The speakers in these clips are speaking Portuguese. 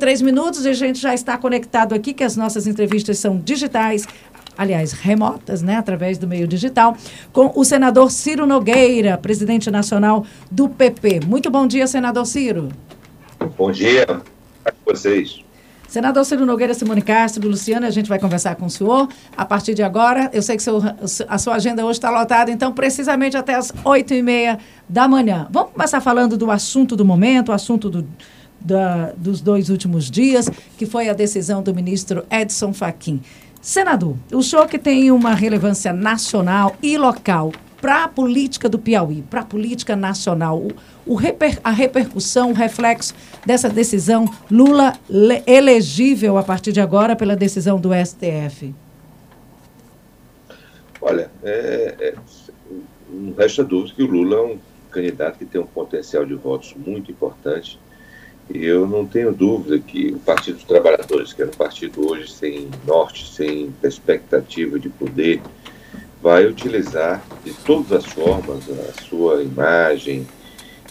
três minutos e a gente já está conectado aqui, que as nossas entrevistas são digitais, aliás, remotas, né, através do meio digital, com o senador Ciro Nogueira, presidente nacional do PP. Muito bom dia, senador Ciro. Bom dia a vocês. Senador Ciro Nogueira, Simone Castro, Luciana, a gente vai conversar com o senhor a partir de agora. Eu sei que seu, a sua agenda hoje está lotada, então precisamente até as oito e meia da manhã. Vamos começar falando do assunto do momento, o assunto do, da, dos dois últimos dias, que foi a decisão do ministro Edson Fachin. Senador, o senhor que tem uma relevância nacional e local para a política do Piauí, para a política nacional, o, o reper, a repercussão, o reflexo dessa decisão Lula elegível a partir de agora pela decisão do STF? Olha, é, é, não resta dúvida que o Lula é um candidato que tem um potencial de votos muito importante. Eu não tenho dúvida que o Partido dos Trabalhadores, que era um partido hoje sem norte, sem perspectiva de poder, vai utilizar de todas as formas a sua imagem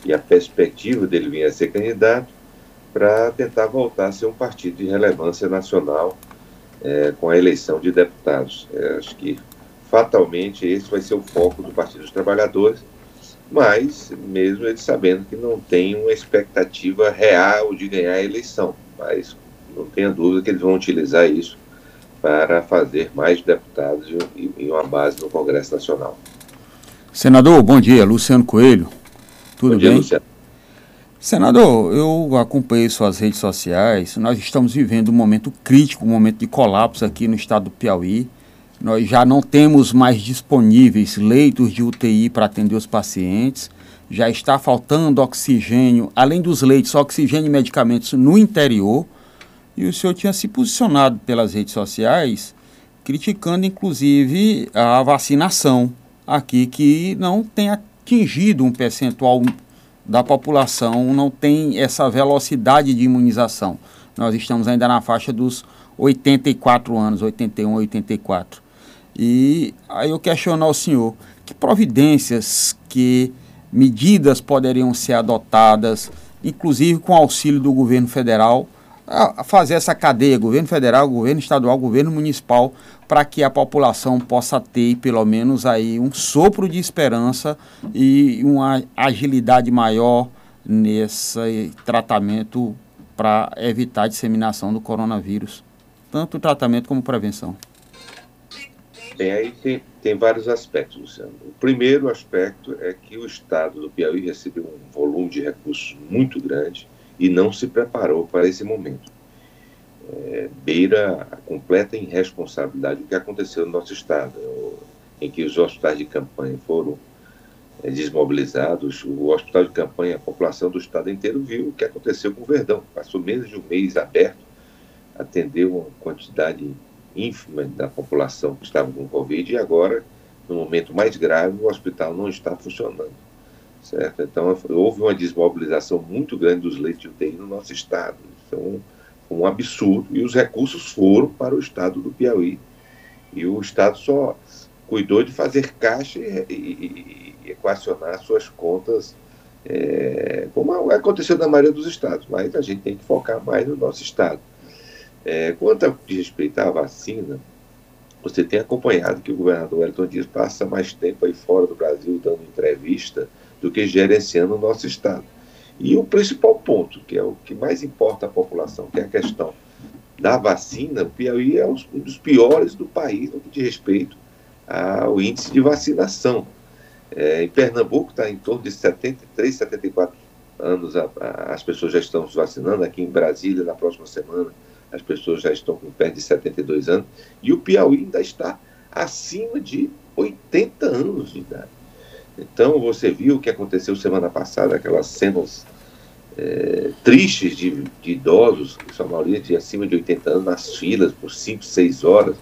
e a perspectiva dele vir a ser candidato para tentar voltar a ser um partido de relevância nacional é, com a eleição de deputados. É, acho que fatalmente esse vai ser o foco do Partido dos Trabalhadores, mas mesmo ele sabendo que não tem uma expectativa real de ganhar a eleição, mas não tenha dúvida que eles vão utilizar isso para fazer mais deputados e uma base no Congresso Nacional. Senador, bom dia. Luciano Coelho. Tudo dia, bem? Luciano. Senador, eu acompanhei suas redes sociais. Nós estamos vivendo um momento crítico, um momento de colapso aqui no estado do Piauí. Nós já não temos mais disponíveis leitos de UTI para atender os pacientes. Já está faltando oxigênio, além dos leitos, oxigênio e medicamentos no interior. E o senhor tinha se posicionado pelas redes sociais, criticando inclusive a vacinação aqui, que não tem atingido um percentual da população, não tem essa velocidade de imunização. Nós estamos ainda na faixa dos 84 anos, 81, 84. E aí eu questiono ao senhor, que providências, que medidas poderiam ser adotadas, inclusive com auxílio do governo federal, a fazer essa cadeia, governo federal, governo estadual, governo municipal, para que a população possa ter pelo menos aí um sopro de esperança e uma agilidade maior nesse tratamento para evitar a disseminação do coronavírus, tanto o tratamento como prevenção. Bem, aí tem, tem vários aspectos, Luciano. O primeiro aspecto é que o Estado do Piauí recebeu um volume de recursos muito grande, e não se preparou para esse momento. É, beira a completa irresponsabilidade do que aconteceu no nosso estado, em que os hospitais de campanha foram é, desmobilizados. O hospital de campanha, a população do estado inteiro viu o que aconteceu com o Verdão. Passou menos de um mês aberto, atendeu uma quantidade ínfima da população que estava com Covid e agora, no momento mais grave, o hospital não está funcionando certo? Então, houve uma desmobilização muito grande dos leitos de UTI no nosso estado. Então, um absurdo. E os recursos foram para o estado do Piauí. E o estado só cuidou de fazer caixa e, e, e equacionar suas contas, é, como aconteceu na maioria dos estados. Mas a gente tem que focar mais no nosso estado. É, quanto a respeito à vacina, você tem acompanhado que o governador Elton Dias passa mais tempo aí fora do Brasil dando entrevista do que gerenciando o nosso Estado. E o principal ponto, que é o que mais importa à população, que é a questão da vacina, o Piauí é um dos piores do país no que diz respeito ao índice de vacinação. É, em Pernambuco está em torno de 73, 74 anos a, a, as pessoas já estão se vacinando. Aqui em Brasília, na próxima semana, as pessoas já estão com perto de 72 anos. E o Piauí ainda está acima de 80 anos de idade. Então, você viu o que aconteceu semana passada, aquelas cenas é, tristes de, de, idosos, que sua maioria de acima de 80 anos, nas filas por 5, 6 horas,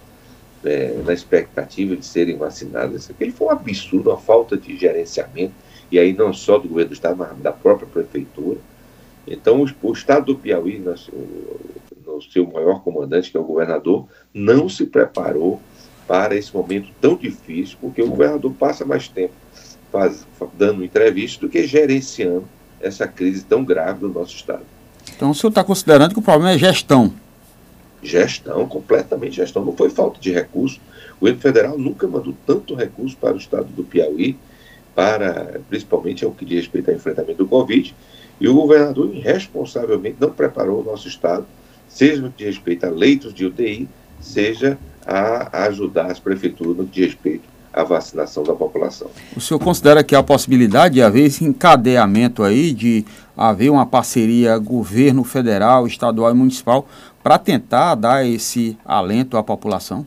é, na expectativa de serem vacinados. Aquele foi um absurdo, uma falta de gerenciamento, e aí não só do governo do Estado, mas da própria prefeitura. Então, o, o Estado do Piauí, no, no seu maior comandante, que é o governador, não se preparou para esse momento tão difícil, porque o governador passa mais tempo faz, dando entrevista do que gerenciando essa crise tão grave do nosso Estado. Então o senhor está considerando que o problema é gestão? Gestão, completamente gestão. Não foi falta de recurso. O governo federal nunca mandou tanto recurso para o estado do Piauí, para principalmente ao que diz respeito ao enfrentamento do Covid, e o governador irresponsavelmente não preparou o nosso estado, seja no que diz respeito a leitos de UTI, seja a ajudar as prefeituras no que diz respeito à vacinação da população. O senhor considera que há a possibilidade de haver esse encadeamento aí, de haver uma parceria governo federal, estadual e municipal para tentar dar esse alento à população?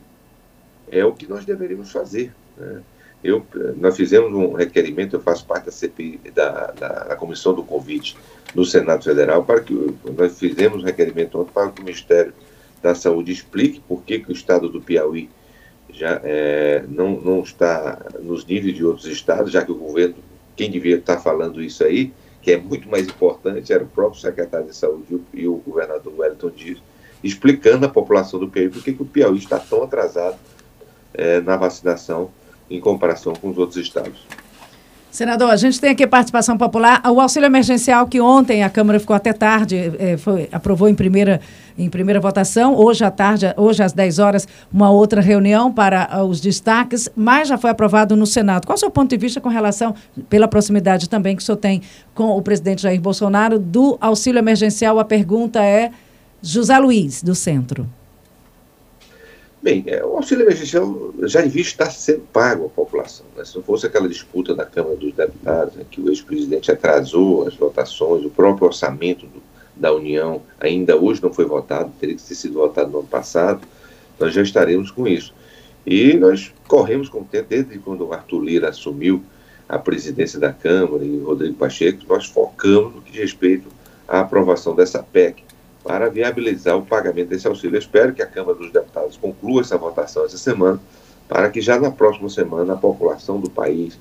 É o que nós deveríamos fazer. Né? Eu, nós fizemos um requerimento, eu faço parte da CPI, da, da, da Comissão do Convite no Senado Federal, para que nós fizemos um requerimento ontem para que o Ministério da Saúde explique por que, que o estado do Piauí já é, não, não está nos níveis de outros estados, já que o governo, quem devia estar falando isso aí, que é muito mais importante, era o próprio secretário de Saúde e o governador Wellington Dias, explicando à população do Piauí por que, que o Piauí está tão atrasado é, na vacinação em comparação com os outros estados. Senador, a gente tem aqui participação popular. O auxílio emergencial que ontem a Câmara ficou até tarde, é, foi, aprovou em primeira, em primeira votação. Hoje à tarde, hoje às 10 horas, uma outra reunião para uh, os destaques, mas já foi aprovado no Senado. Qual o seu ponto de vista com relação, pela proximidade também que o senhor tem com o presidente Jair Bolsonaro, do auxílio emergencial? A pergunta é José Luiz, do Centro. Bem, é, o auxílio emergencial já devia estar sendo pago à população. Né? Se não fosse aquela disputa na Câmara dos Deputados, né, que o ex-presidente atrasou as votações, o próprio orçamento do, da União ainda hoje não foi votado, teria que ter sido votado no ano passado, nós já estaremos com isso. E nós corremos com o tempo, desde quando o Arthur Lira assumiu a presidência da Câmara e o Rodrigo Pacheco, nós focamos no que diz respeito à aprovação dessa PEC, para viabilizar o pagamento desse auxílio. Eu espero que a Câmara dos Deputados conclua essa votação essa semana, para que já na próxima semana a população do país,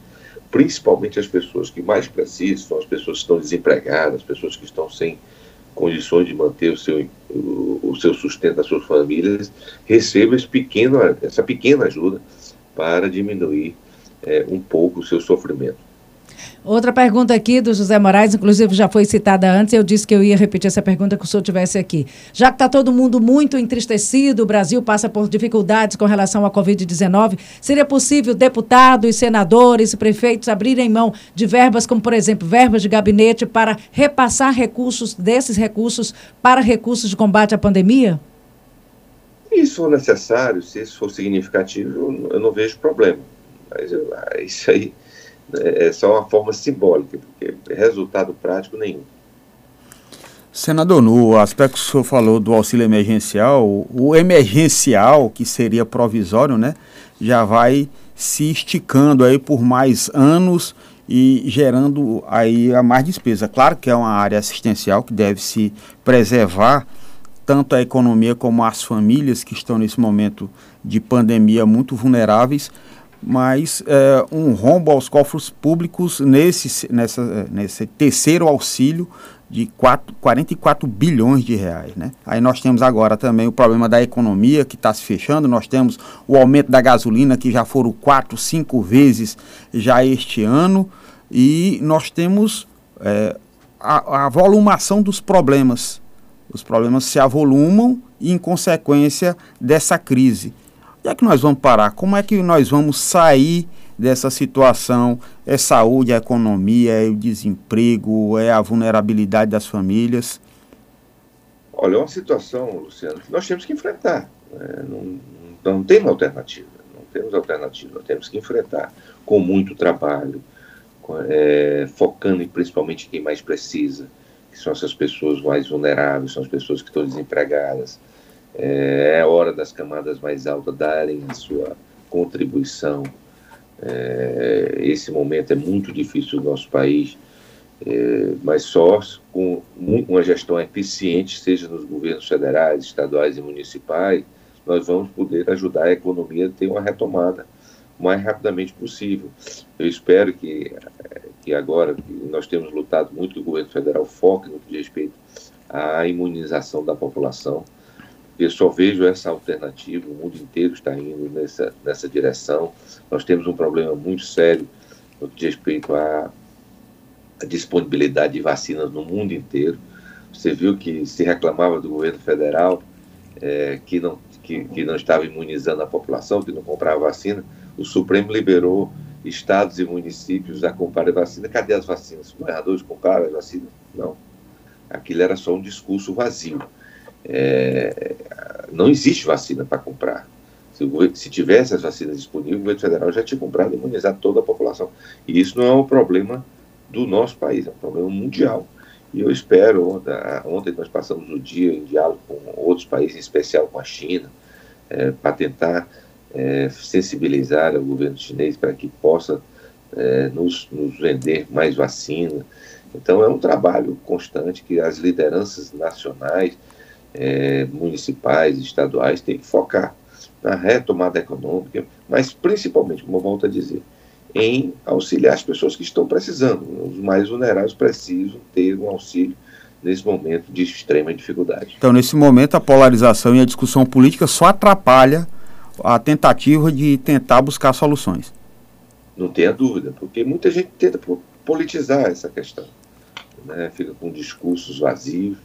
principalmente as pessoas que mais precisam, as pessoas que estão desempregadas, as pessoas que estão sem condições de manter o seu, o, o seu sustento das suas famílias, recebam esse pequeno, essa pequena ajuda para diminuir é, um pouco o seu sofrimento. Outra pergunta aqui do José Moraes, inclusive já foi citada antes, eu disse que eu ia repetir essa pergunta que o senhor tivesse aqui. Já que está todo mundo muito entristecido, o Brasil passa por dificuldades com relação à Covid-19, seria possível deputados, senadores prefeitos abrirem mão de verbas, como por exemplo, verbas de gabinete, para repassar recursos desses recursos para recursos de combate à pandemia? Isso for necessário, se isso for significativo, eu não vejo problema. Mas eu, ah, isso aí é, é só uma forma simbólica, porque resultado prático nenhum. Senador, no aspecto que o senhor falou do auxílio emergencial, o emergencial, que seria provisório, né, já vai se esticando aí por mais anos e gerando aí a mais despesa. Claro que é uma área assistencial que deve se preservar tanto a economia como as famílias que estão nesse momento de pandemia muito vulneráveis, mas é, um rombo aos cofres públicos nesse, nessa, nesse terceiro auxílio de 4, 44 bilhões de reais. Né? Aí nós temos agora também o problema da economia que está se fechando, nós temos o aumento da gasolina que já foram quatro, cinco vezes já este ano, e nós temos é, a, a volumação dos problemas. Os problemas se avolumam em consequência dessa crise. Onde é que nós vamos parar? Como é que nós vamos sair dessa situação? É saúde, é economia, é o desemprego, é a vulnerabilidade das famílias? Olha, é uma situação, Luciano, que nós temos que enfrentar. Né? Não, não tem alternativa. Não temos alternativa. Nós temos que enfrentar com muito trabalho, com, é, focando em, principalmente quem mais precisa, que são essas pessoas mais vulneráveis, são as pessoas que estão desempregadas, é, é hora das camadas mais altas darem a sua contribuição. É, esse momento é muito difícil no nosso país, é, mas só com uma gestão eficiente, seja nos governos federais, estaduais e municipais, nós vamos poder ajudar a economia a ter uma retomada o mais rapidamente possível. Eu espero que, que agora que nós temos lutado muito que o governo federal foque no que diz respeito à imunização da população, eu só vejo essa alternativa, o mundo inteiro está indo nessa, nessa direção. Nós temos um problema muito sério no que diz respeito à, à disponibilidade de vacinas no mundo inteiro. Você viu que se reclamava do governo federal é, que, não, que, que não estava imunizando a população, que não comprava vacina. O Supremo liberou estados e municípios a comprar vacina. Cadê as vacinas? Governadores compraram as vacinas? Não. Aquilo era só um discurso vazio. É, não existe vacina para comprar. Se, se, tivesse as vacinas disponíveis, o governo federal já tinha comprado e imunizado toda a população. E isso não é um problema do nosso país, é um problema mundial. E eu espero, ontem nós passamos o dia em diálogo com outros países, em especial com a China, é, para tentar é, sensibilizar o governo chinês para que possa é, nos, nos, vender mais vacina. Então é um trabalho constante que as lideranças nacionais, é, municipais, estaduais têm que focar na retomada econômica, mas principalmente, como eu volto a dizer, em auxiliar as pessoas que estão precisando. Os mais vulneráveis precisam ter um auxílio nesse momento de extrema dificuldade. Então, nesse momento, a polarização e a discussão política só atrapalha a tentativa de tentar buscar soluções. Não tenha dúvida, porque muita gente tenta politizar essa questão. Né? Fica com discursos vazios,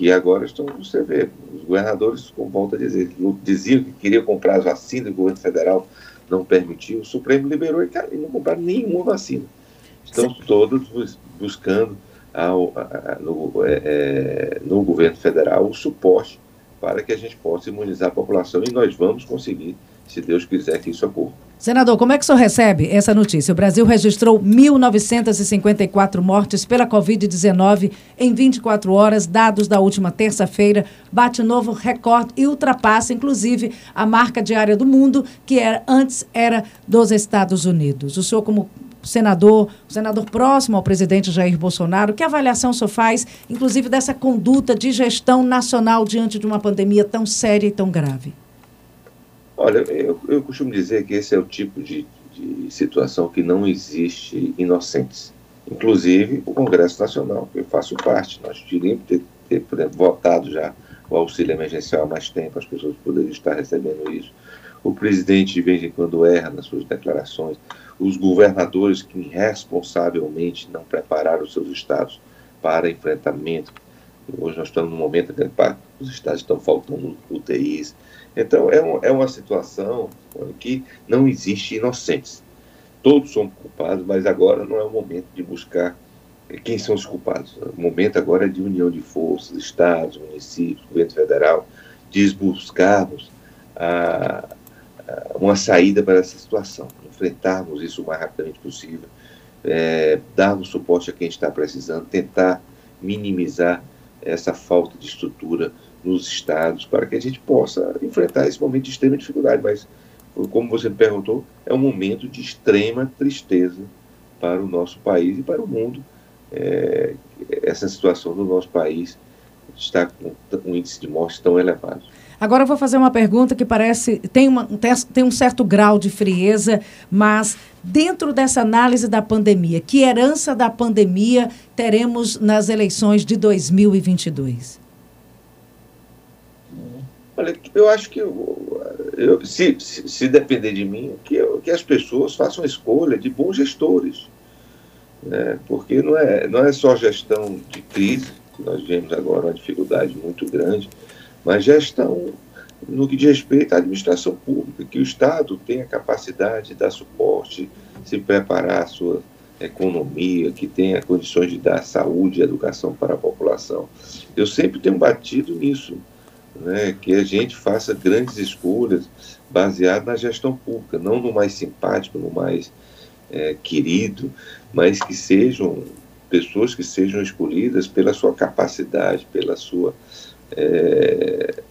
que agora estão, você vê, os governadores, como volta a dizer, diziam que queriam comprar as vacinas, o governo federal não permitiu, o Supremo liberou e, não compraram nenhuma vacina. Estão Sim. todos buscando ao, a, no, é, é, no governo federal o suporte para que a gente possa imunizar a população e nós vamos conseguir, se Deus quiser que isso ocorra. Senador, como é que o senhor recebe essa notícia? O Brasil registrou 1.954 mortes pela Covid-19 em 24 horas, dados da última terça-feira, bate novo recorde e ultrapassa, inclusive, a marca diária do mundo, que era, antes era dos Estados Unidos. O senhor, como senador, senador próximo ao presidente Jair Bolsonaro, que avaliação o senhor faz, inclusive, dessa conduta de gestão nacional diante de uma pandemia tão séria e tão grave? Olha, eu, eu costumo dizer que esse é o tipo de, de situação que não existe inocentes. Inclusive o Congresso Nacional, que eu faço parte, nós teríamos ter, ter exemplo, votado já o auxílio emergencial há mais tempo, as pessoas poderiam estar recebendo isso. O presidente, de vez em quando, erra nas suas declarações. Os governadores que irresponsavelmente não prepararam seus estados para enfrentamento. Hoje nós estamos num momento em que os estados estão faltando UTIs, então, é, um, é uma situação que não existe inocentes. Todos são culpados, mas agora não é o momento de buscar quem são os culpados. O momento agora é de união de forças, estados, municípios, governo federal, de buscarmos a, a, uma saída para essa situação, enfrentarmos isso o mais rapidamente possível, é, darmos suporte a quem está precisando, tentar minimizar essa falta de estrutura nos estados, para que a gente possa enfrentar esse momento de extrema dificuldade. Mas, como você me perguntou, é um momento de extrema tristeza para o nosso país e para o mundo. É, essa situação do nosso país está com um índice de morte tão elevado. Agora eu vou fazer uma pergunta que parece tem, uma, tem um certo grau de frieza, mas dentro dessa análise da pandemia, que herança da pandemia teremos nas eleições de 2022? Olha, eu acho que eu, se, se, depender de mim, que, eu, que as pessoas façam a escolha de bons gestores. Né? Porque não é, não é só gestão de crise, que nós vemos agora uma dificuldade muito grande, mas gestão no que diz respeito à administração pública, que o Estado tenha capacidade de dar suporte, se preparar a sua economia, que tenha condições de dar saúde e educação para a população. Eu sempre tenho batido nisso né, que a gente faça grandes escolhas baseadas na gestão pública, não no mais simpático, no mais é, querido, mas que sejam pessoas que sejam escolhidas pela sua capacidade, pela sua é,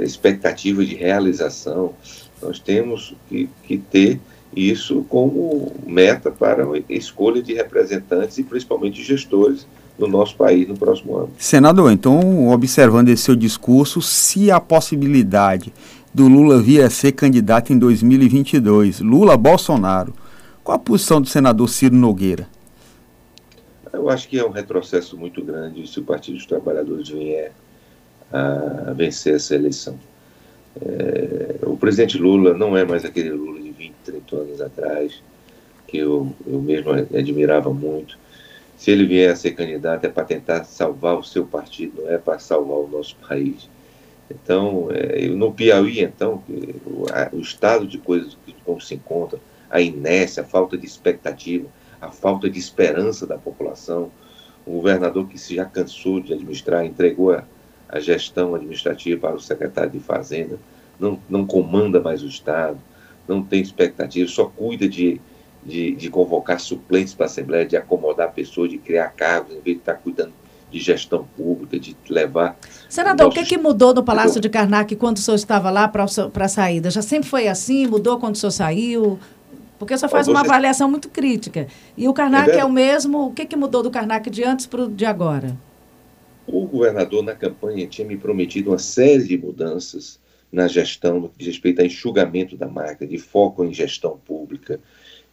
expectativa de realização. Nós temos que, que ter isso como meta para a escolha de representantes e principalmente gestores no nosso país no próximo ano. Senador, então, observando esse seu discurso, se a possibilidade do Lula vir a ser candidato em 2022, Lula-Bolsonaro, qual a posição do senador Ciro Nogueira? Eu acho que é um retrocesso muito grande se o Partido dos Trabalhadores vier a vencer essa eleição. É, o presidente Lula não é mais aquele Lula de 20, 30 anos atrás, que eu, eu mesmo admirava muito Se ele vier a ser candidato é para tentar salvar o seu partido, não é para salvar o nosso país. Então, é, no Piauí, então, o, a, o, estado de coisas que como se encontra, a inércia, a falta de expectativa, a falta de esperança da população, o governador que se já cansou de administrar, entregou a, a gestão administrativa para o secretário de Fazenda, não, não comanda mais o Estado, não tem expectativa, só cuida de, de, de convocar suplentes para a Assembleia, de acomodar pessoas, de criar cargos, em vez de estar cuidando de gestão pública, de levar. Senador, o que, que mudou no Palácio de Karnak quando o senhor estava lá para a saída? Já sempre foi assim? Mudou quando o senhor saiu? Porque o senhor faz uma avaliação muito crítica. E o Karnak é, é o mesmo. O que, que mudou do Karnak de antes para o de agora? O governador, na campanha, tinha me prometido uma série de mudanças na gestão, no que diz respeito a enxugamento da marca, de foco em gestão pública,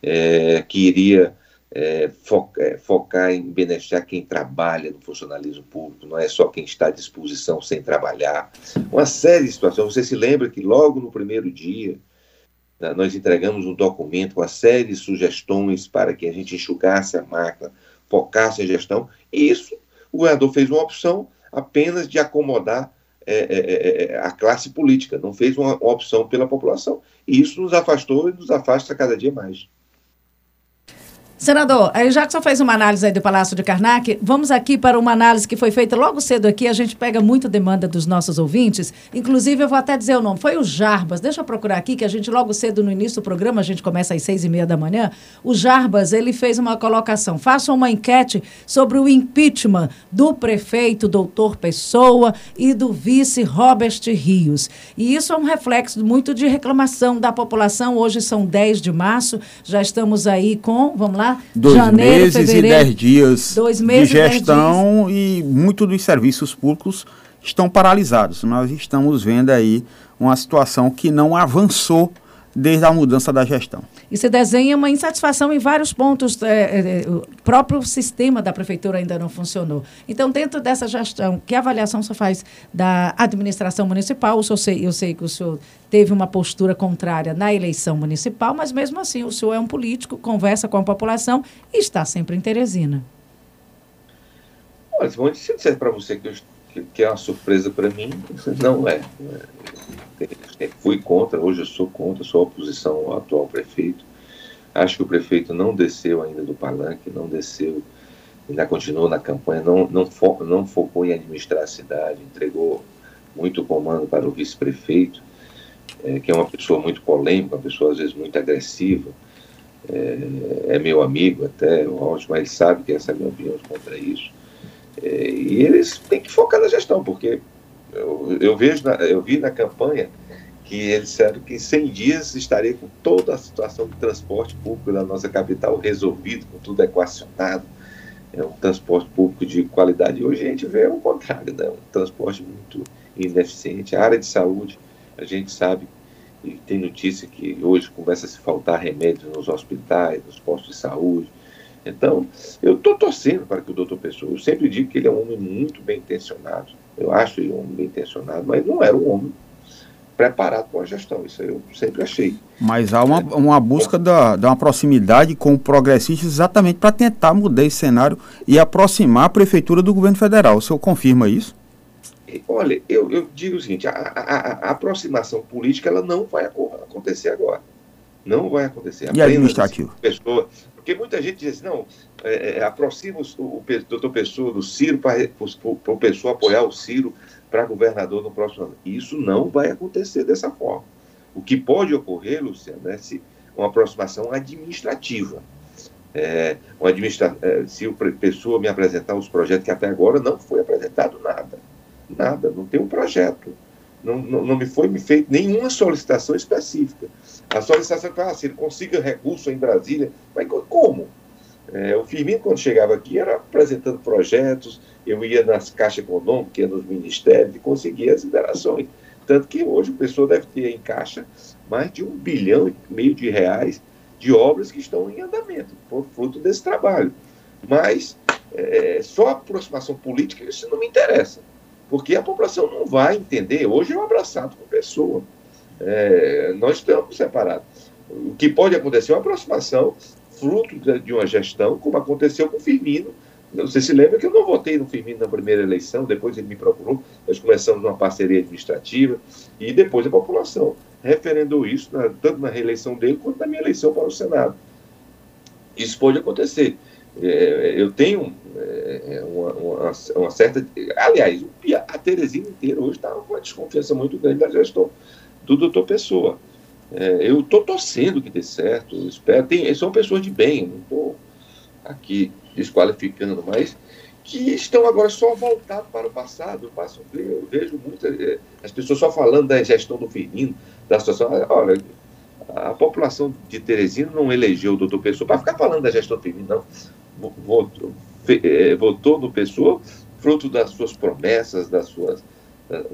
é, que iria é, é, focar em beneficiar quem trabalha no funcionalismo público, não é só quem está à disposição sem trabalhar. Uma série de situações. Você se lembra que logo no primeiro dia né, nós entregamos um documento com uma série de sugestões para que a gente enxugasse a máquina, focasse a gestão, e isso o governador fez uma opção apenas de acomodar é, é, é, é a classe política, não fez uma opção pela população. E isso nos afastou e nos afasta cada dia mais. Senador, aí já que o senhor fez uma análise aí do Palácio de Karnak, vamos aqui para uma análise que foi feita logo cedo aqui. A gente pega muita demanda dos nossos ouvintes. Inclusive, eu vou até dizer o nome. Foi o Jarbas. Deixa eu procurar aqui, que a gente logo cedo no início do programa, a gente começa às seis e meia da manhã. O Jarbas, ele fez uma colocação. Faça uma enquete sobre o impeachment do prefeito doutor Pessoa e do vice Robert Rios. E isso é um reflexo muito de reclamação da população. Hoje são 10 de março, já estamos aí com, vamos lá, Dois janeiro, meses e dez dias dois meses de gestão e, e muito dos serviços públicos estão paralisados. Nós estamos vendo aí uma situação que não avançou desde a mudança da gestão. E se desenha uma insatisfação em vários pontos. É, é, o próprio sistema da prefeitura ainda não funcionou. Então, dentro dessa gestão, que avaliação você faz da administração municipal? Eu sei, eu sei que o senhor teve uma postura contrária na eleição municipal, mas mesmo assim o senhor é um político, conversa com a população e está sempre em Teresina. Olha, se eu disser para você que, eu, que, é uma surpresa para mim, não é. Não é fui contra, hoje eu sou contra, sou oposição ao atual prefeito. Acho que o prefeito não desceu ainda do palanque, não desceu, ainda continuou na campanha, não, não, fo não focou em administrar a cidade, entregou muito comando para o vice-prefeito, é, que é uma pessoa muito polêmica, uma pessoa às vezes muito agressiva, é, é meu amigo até, o Alto, mas ele sabe que essa é a minha opinião contra isso. E eles têm que focar na gestão, porque eu, eu, vejo na, eu vi na campanha que eles disseram que em 100 dias estaria com toda a situação de transporte público da nossa capital resolvido, com tudo equacionado, é um transporte público de qualidade. Hoje a gente vê o contrário, né? um transporte muito ineficiente. A área de saúde, a gente sabe, e tem notícia que hoje começa a se faltar remédios nos hospitais, nos postos de saúde. Então, eu estou torcendo para que o doutor Pessoa, eu sempre digo que ele é um homem muito bem intencionado, eu acho ele um homem bem intencionado, mas não era um homem preparado para a gestão. Isso eu sempre achei. Mas há uma, uma busca da, da uma proximidade com o progressista exatamente para tentar mudar esse cenário e aproximar a prefeitura do governo federal. O senhor confirma isso? Olha, eu, eu digo o seguinte: a, a, a, aproximação política ela não vai acontecer agora. Não vai acontecer. E administrativo? Pessoa, porque muita gente diz assim, não, é, é, aproxima o, o, o doutor Pessoa do Ciro para o Pessoa apoiar o Ciro para governador no próximo ano. Isso não vai acontecer dessa forma. O que pode ocorrer, Luciano, é se uma aproximação administrativa. É, uma administra é, se o pessoa me apresentar os projetos que até agora não foi apresentado nada. Nada, não tem um projeto. Não, não, não me foi feita nenhuma solicitação específica. A solicitação foi assim, ele consiga recurso em Brasília. Mas como? É, o Firmino, quando chegava aqui, era apresentando projetos, eu ia nas caixas econômicas, ia nos ministérios e conseguia as liberações. Tanto que hoje o pessoa deve ter em caixa mais de um bilhão e meio de reais de obras que estão em andamento, por fruto desse trabalho. Mas é, só a aproximação política, isso não me interessa, porque a população não vai entender. Hoje é um abraçado com pessoa. É, nós estamos separados. O que pode acontecer é uma aproximação fruto de uma gestão, como aconteceu com o Firmino, Você se lembra que eu não votei no Firmino na primeira eleição, depois ele me procurou, nós começamos uma parceria administrativa e depois a população referendou isso, na, tanto na reeleição dele quanto na minha eleição para o Senado. Isso pode acontecer. É, eu tenho é, uma, uma, uma, certa. Aliás, a Teresina inteira hoje está com uma desconfiança muito grande da gestão do doutor Pessoa. É, eu estou torcendo que dê certo, espero. Tem, são pessoas de bem, não estou aqui desqualificando, mas que estão agora só voltados para o passado. Eu, passo, eu vejo muitas é, as pessoas só falando da gestão do Firmino, da situação. Olha, a população de Teresina não elegeu o doutor Pessoa para ficar falando da gestão do Firmino, não. Votou, é, votou no Pessoa fruto das suas promessas, das suas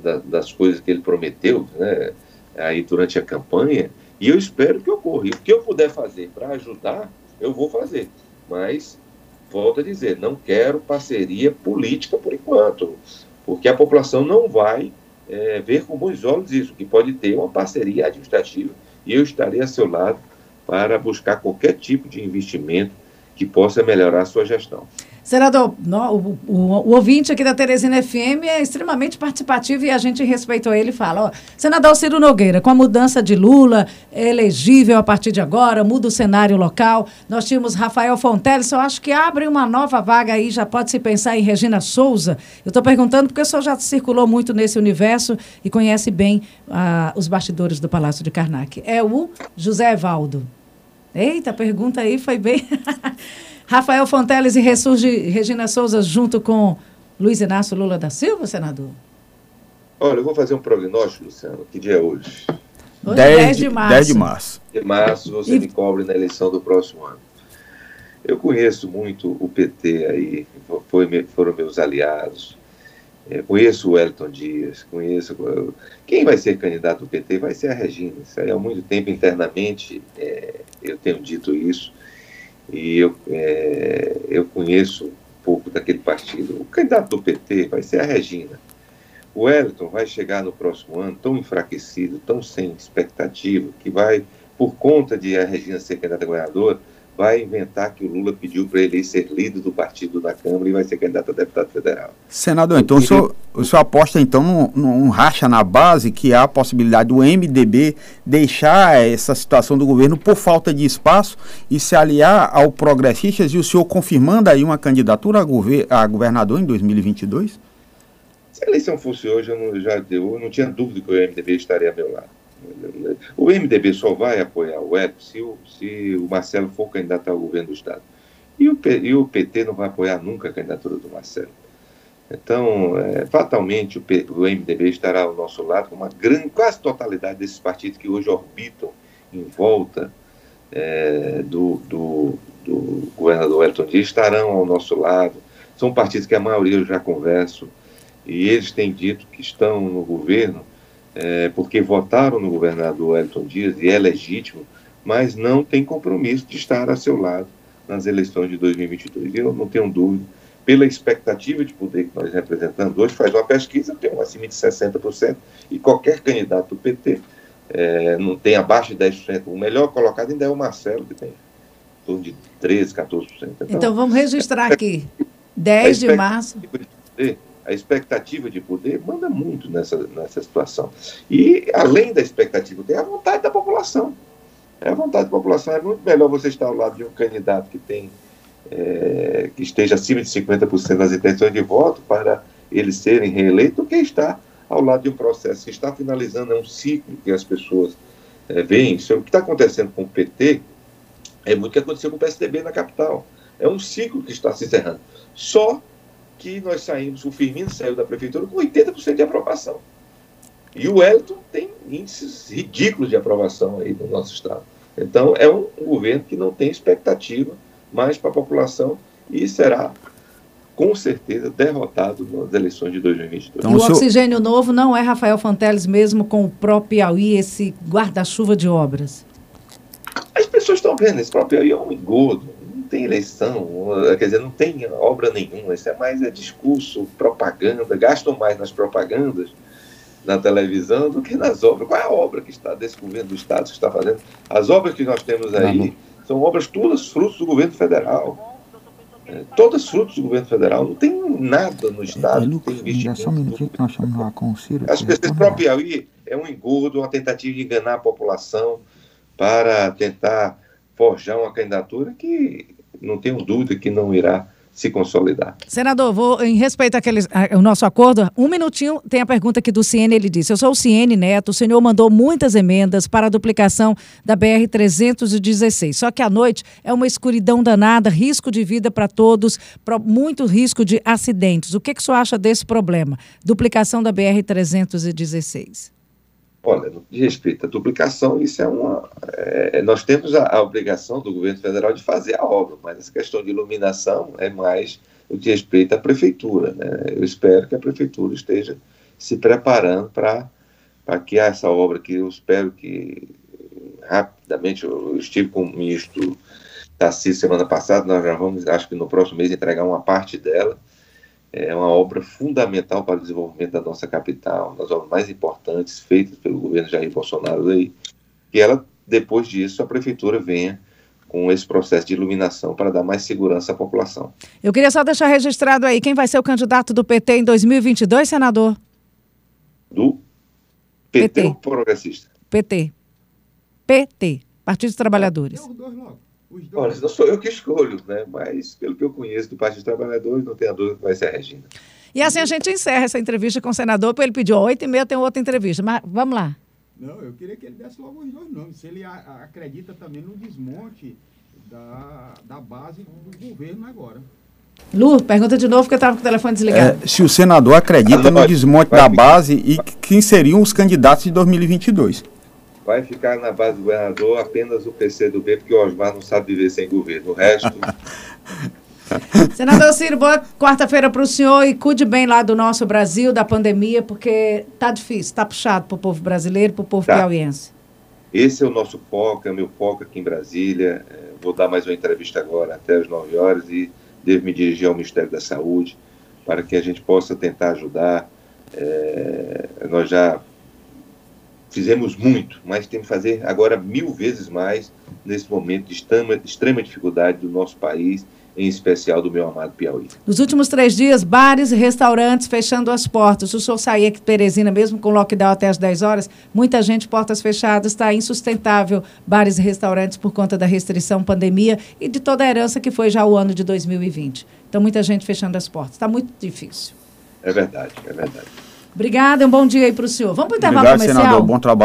da, das coisas que ele prometeu, né, aí durante a campanha, e eu espero que ocorra. O que eu puder fazer para ajudar, eu vou fazer. Mas volto a dizer, não quero parceria política por enquanto, porque a população não vai é, ver com bons olhos isso, que pode ter uma parceria administrativa e eu estarei a seu lado para buscar qualquer tipo de investimento que possa melhorar a sua gestão. Senador, o, o, o, ouvinte aqui da Teresina FM é extremamente participativo e a gente respeitou ele e fala, ó, senador Ciro Nogueira, com a mudança de Lula, é elegível a partir de agora, muda o cenário local. Nós tínhamos Rafael Fonteles, eu acho que abre uma nova vaga aí, já pode se pensar em Regina Souza. Eu estou perguntando porque o senhor já circulou muito nesse universo e conhece bem ah, os bastidores do Palácio de Karnak. É o José Evaldo. Eita, a pergunta aí foi bem... Rafael Fonteles e ressurge Regina Souza junto com Luiz Inácio Lula da Silva, senador? Olha, eu vou fazer um prognóstico, Luciano. Que dia é hoje? Hoje 10, 10 de março. 10 de março. De março você e... me cobre na eleição do próximo ano. Eu conheço muito o PT aí, foi, foram meus aliados. É, conheço o Elton Dias, conheço. Quem vai ser candidato do PT vai ser a Regina. Isso aí há muito tempo internamente é, eu tenho dito isso e eu, é, eu conheço um pouco daquele partido. O candidato do PT vai ser a Regina. O Wellington vai chegar no próximo ano tão enfraquecido, tão sem expectativa, que vai, por conta de a Regina ser candidata a governadora, vai inventar que o Lula pediu para ele ser líder do partido da Câmara e vai ser candidato a deputado federal. Senador, então o senhor, o senhor aposta então num, racha na base que há a possibilidade do MDB deixar essa situação do governo por falta de espaço e se aliar ao Progressistas e o senhor confirmando aí uma candidatura a, gover a governador em 2022? Se a eleição fosse hoje, eu não, já, eu não tinha dúvida que o MDB estaria a meu lado. O MDB só vai apoiar o Hélio se o, se o Marcelo for candidato ao governo do Estado. E o, e o PT não vai apoiar nunca a candidatura do Marcelo. Então, é, fatalmente, o, P, o, MDB estará ao nosso lado, com uma grande, quase totalidade desses partidos que hoje orbitam em volta é, do, do, do, governador Elton Dias estarão ao nosso lado. São partidos que a maioria eu já converso, e eles têm dito que estão no governo é, porque votaram no governador Elton Dias e é legítimo, mas não tem compromisso de estar a seu lado nas eleições de 2022. E eu não tenho dúvida, pela expectativa de poder que nós representamos hoje, faz uma pesquisa, tem um acima de 60%, e qualquer candidato do PT é, não tem abaixo de 10%. O melhor colocado ainda é o Marcelo, que tem em torno de 13%, 14%. Então, então vamos registrar aqui, 10 de março. De a expectativa de poder manda muito nessa, nessa situação. E, além da expectativa, tem a vontade da população. É a vontade da população. É muito melhor você estar ao lado de um candidato que tem é, que esteja acima de 50% das intenções de voto para eles serem reeleitos do que estar ao lado de um processo que está finalizando, é um ciclo que as pessoas é, veem. Isso, é o que está acontecendo com o PT é muito o que aconteceu com o PSDB na capital. É um ciclo que está se encerrando. Só que nós saímos, o Firmino saiu da prefeitura com 80% de aprovação. E o Wellington tem índices ridículos de aprovação aí no nosso estado. Então, é um, um governo que não tem expectativa mais para a população e será, com certeza, derrotado nas eleições de 2022. Então, e o oxigênio novo não é Rafael Fonteles mesmo com o próprio Piauí, esse guarda-chuva de obras? As pessoas estão vendo, esse próprio Piauí é um engodo tem eleição, quer dizer, não tem obra nenhuma, isso é mais é discurso, propaganda, gastam mais nas propagandas na televisão do que nas obras. Qual é a obra que está desse governo do Estado que está fazendo? As obras que nós temos aí são obras todas frutos do governo federal. é, todas frutos do governo federal. Não tem nada no Estado. É, Lucas, tem só um minutinho que nós estamos lá com o Ciro. Acho que esse próprio Piauí é um engordo, uma tentativa de enganar a população para tentar forjar uma candidatura que não tenho dúvida que não irá se consolidar. Senador, vou, em respeito àqueles, ao nosso acordo, um minutinho, tem a pergunta aqui do Ciene, ele disse, eu sou o Ciene Neto, o senhor mandou muitas emendas para a duplicação da BR-316, só que à noite é uma escuridão danada, risco de vida para todos, muito risco de acidentes. O que, que o senhor acha desse problema? Duplicação da BR-316. Olha, no que à duplicação, isso é uma. É, nós temos a, a, obrigação do governo federal de fazer a obra, mas essa questão de iluminação é mais o que respeita à prefeitura. Né? Eu espero que a prefeitura esteja se preparando para que essa obra, que eu espero que rapidamente, eu estive com o ministro Tassi semana passada, nós já vamos, acho que no próximo mês, entregar uma parte dela é uma obra fundamental para o desenvolvimento da nossa capital, uma das obras mais importantes feitas pelo governo Jair Bolsonaro aí, que ela, depois disso, a prefeitura venha com esse processo de iluminação para dar mais segurança à população. Eu queria só deixar registrado aí quem vai ser o candidato do PT em 2022, senador? Do PT, PT. ou progressista? PT. PT, Partido dos Trabalhadores. Eu, dois logo. Olha, não sou eu que escolho, né? mas pelo que eu conheço do Partido dos Trabalhadores, não tenho dúvida que vai ser a Regina. E assim a gente encerra essa entrevista com o senador, porque ele pediu oito e meia tem outra entrevista, mas vamos lá. Não, eu queria que ele desse logo os dois nomes. Se ele a, acredita também no desmonte da, da base do governo agora. Lu, pergunta de novo, porque eu estava com o telefone desligado. É, se o senador acredita no desmonte da base e quem seriam os candidatos de 2022 vai ficar na base do governador apenas o PCdoB, porque o Osmar não sabe viver sem governo. O resto. Senador Ciro, boa quarta-feira para o senhor e cuide bem lá do nosso Brasil, da pandemia, porque tá difícil, tá puxado para o povo brasileiro, para o povo tá. piauiense. Esse é o nosso foco, é o meu foco aqui em Brasília. É, vou dar mais uma entrevista agora até as 9 horas e devo me dirigir ao Ministério da Saúde para que a gente possa tentar ajudar. É, nós já fizemos muito, mas temos que fazer agora mil vezes mais nesse momento de extrema, extrema dificuldade do nosso país, em especial do meu amado Piauí. Nos últimos três dias, bares e restaurantes fechando as portas. O senhor sair aqui de Teresina, mesmo com lockdown até as 10 horas, muita gente, portas fechadas, está insustentável bares e restaurantes por conta da restrição, pandemia e de toda a herança que foi já o ano de 2020. Então, muita gente fechando as portas. Está muito difícil. É verdade, é verdade. Obrigada, um bom dia aí para o senhor. Vamos para o intervalo Obrigado, comercial? Senador, bom trabalho.